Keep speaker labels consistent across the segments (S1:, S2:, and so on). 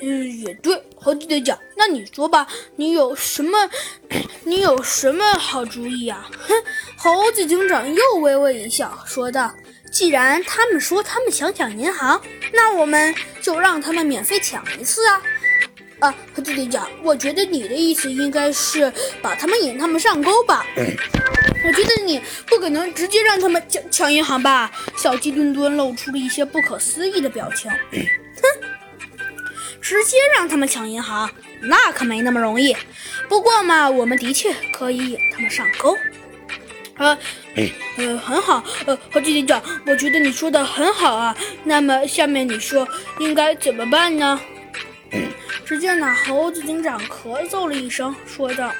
S1: 嗯，也对，猴子队长，那你说吧，你有什么，你有什么好主意啊？哼，猴子警长又微微一笑，说道：“既然他们说他们想抢银行，那我们就让他们免费抢一次啊！”啊，猴子队长，我觉得你的意思应该是把他们引他们上钩吧？我觉得你不可能直接让他们抢抢银行吧？小鸡墩墩露出了一些不可思议的表情。哼。直接让他们抢银行，那可没那么容易。不过嘛，我们的确可以引他们上钩。呃，呃，很好。呃，猴子警长，我觉得你说的很好啊。那么下面你说应该怎么办呢？只见那猴子警长咳嗽了一声，说道：“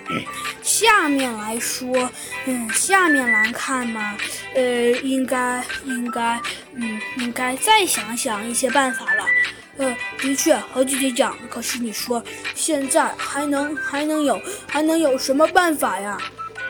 S1: 下面来说，嗯，下面来看嘛，呃，应该，应该，嗯，应该再想想一些办法了。”呃，的确，猴子警长。可是你说，现在还能还能有还能有什么办法呀？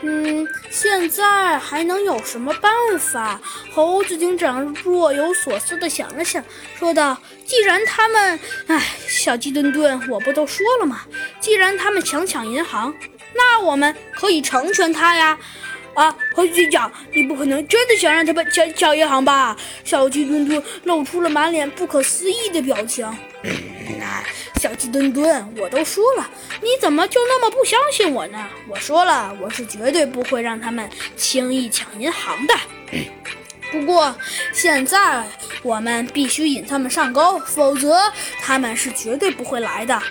S1: 嗯，现在还能有什么办法？猴子警长若有所思地想了想，说道：“既然他们……哎，小鸡墩墩，我不都说了吗？既然他们想抢银行，那我们可以成全他呀。”啊，猴子警长，你不可能真的想让他们抢抢银行吧？小鸡墩墩露出了满脸不可思议的表情。小鸡墩墩，我都说了，你怎么就那么不相信我呢？我说了，我是绝对不会让他们轻易抢银行的。不过现在我们必须引他们上钩，否则他们是绝对不会来的。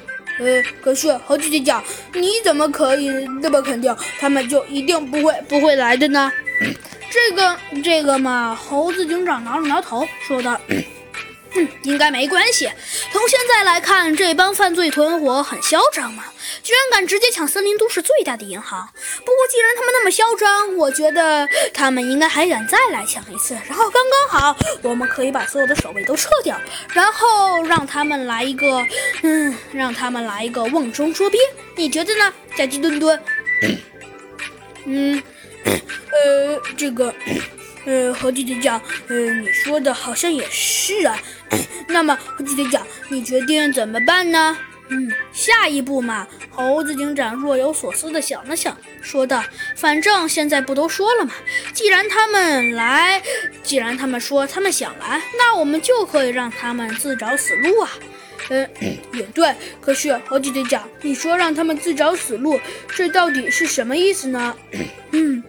S1: 呃，可是猴子警长，你怎么可以那么肯定他们就一定不会不会来的呢？这个这个嘛，猴子警长挠了挠头，说道：“ 嗯，应该没关系。从现在来看，这帮犯罪团伙很嚣张嘛。”居然敢直接抢森林都市最大的银行！不过既然他们那么嚣张，我觉得他们应该还敢再来抢一次。然后刚刚好，我们可以把所有的守卫都撤掉，然后让他们来一个，嗯，让他们来一个瓮中捉鳖。你觉得呢，小鸡墩墩？嗯，呃，这个，呃，猴子警长，呃，你说的好像也是啊。那么，猴子警长，你决定怎么办呢？嗯，下一步嘛，猴子警长若有所思地想了想，说道：“反正现在不都说了嘛，既然他们来，既然他们说他们想来，那我们就可以让他们自找死路啊。”嗯，也对。可是猴子警长，你说让他们自找死路，这到底是什么意思呢？嗯。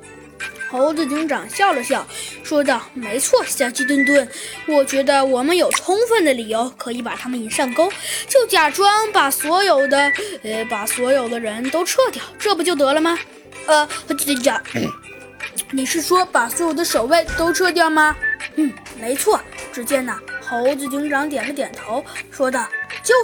S1: 猴子警长笑了笑，说道：“没错，小鸡墩墩，我觉得我们有充分的理由可以把他们引上钩，就假装把所有的，呃，把所有的人都撤掉，这不就得了吗？”呃，猴子警长，你是说把所有的守卫都撤掉吗？嗯，没错。只见呢，猴子警长点了点头，说道。就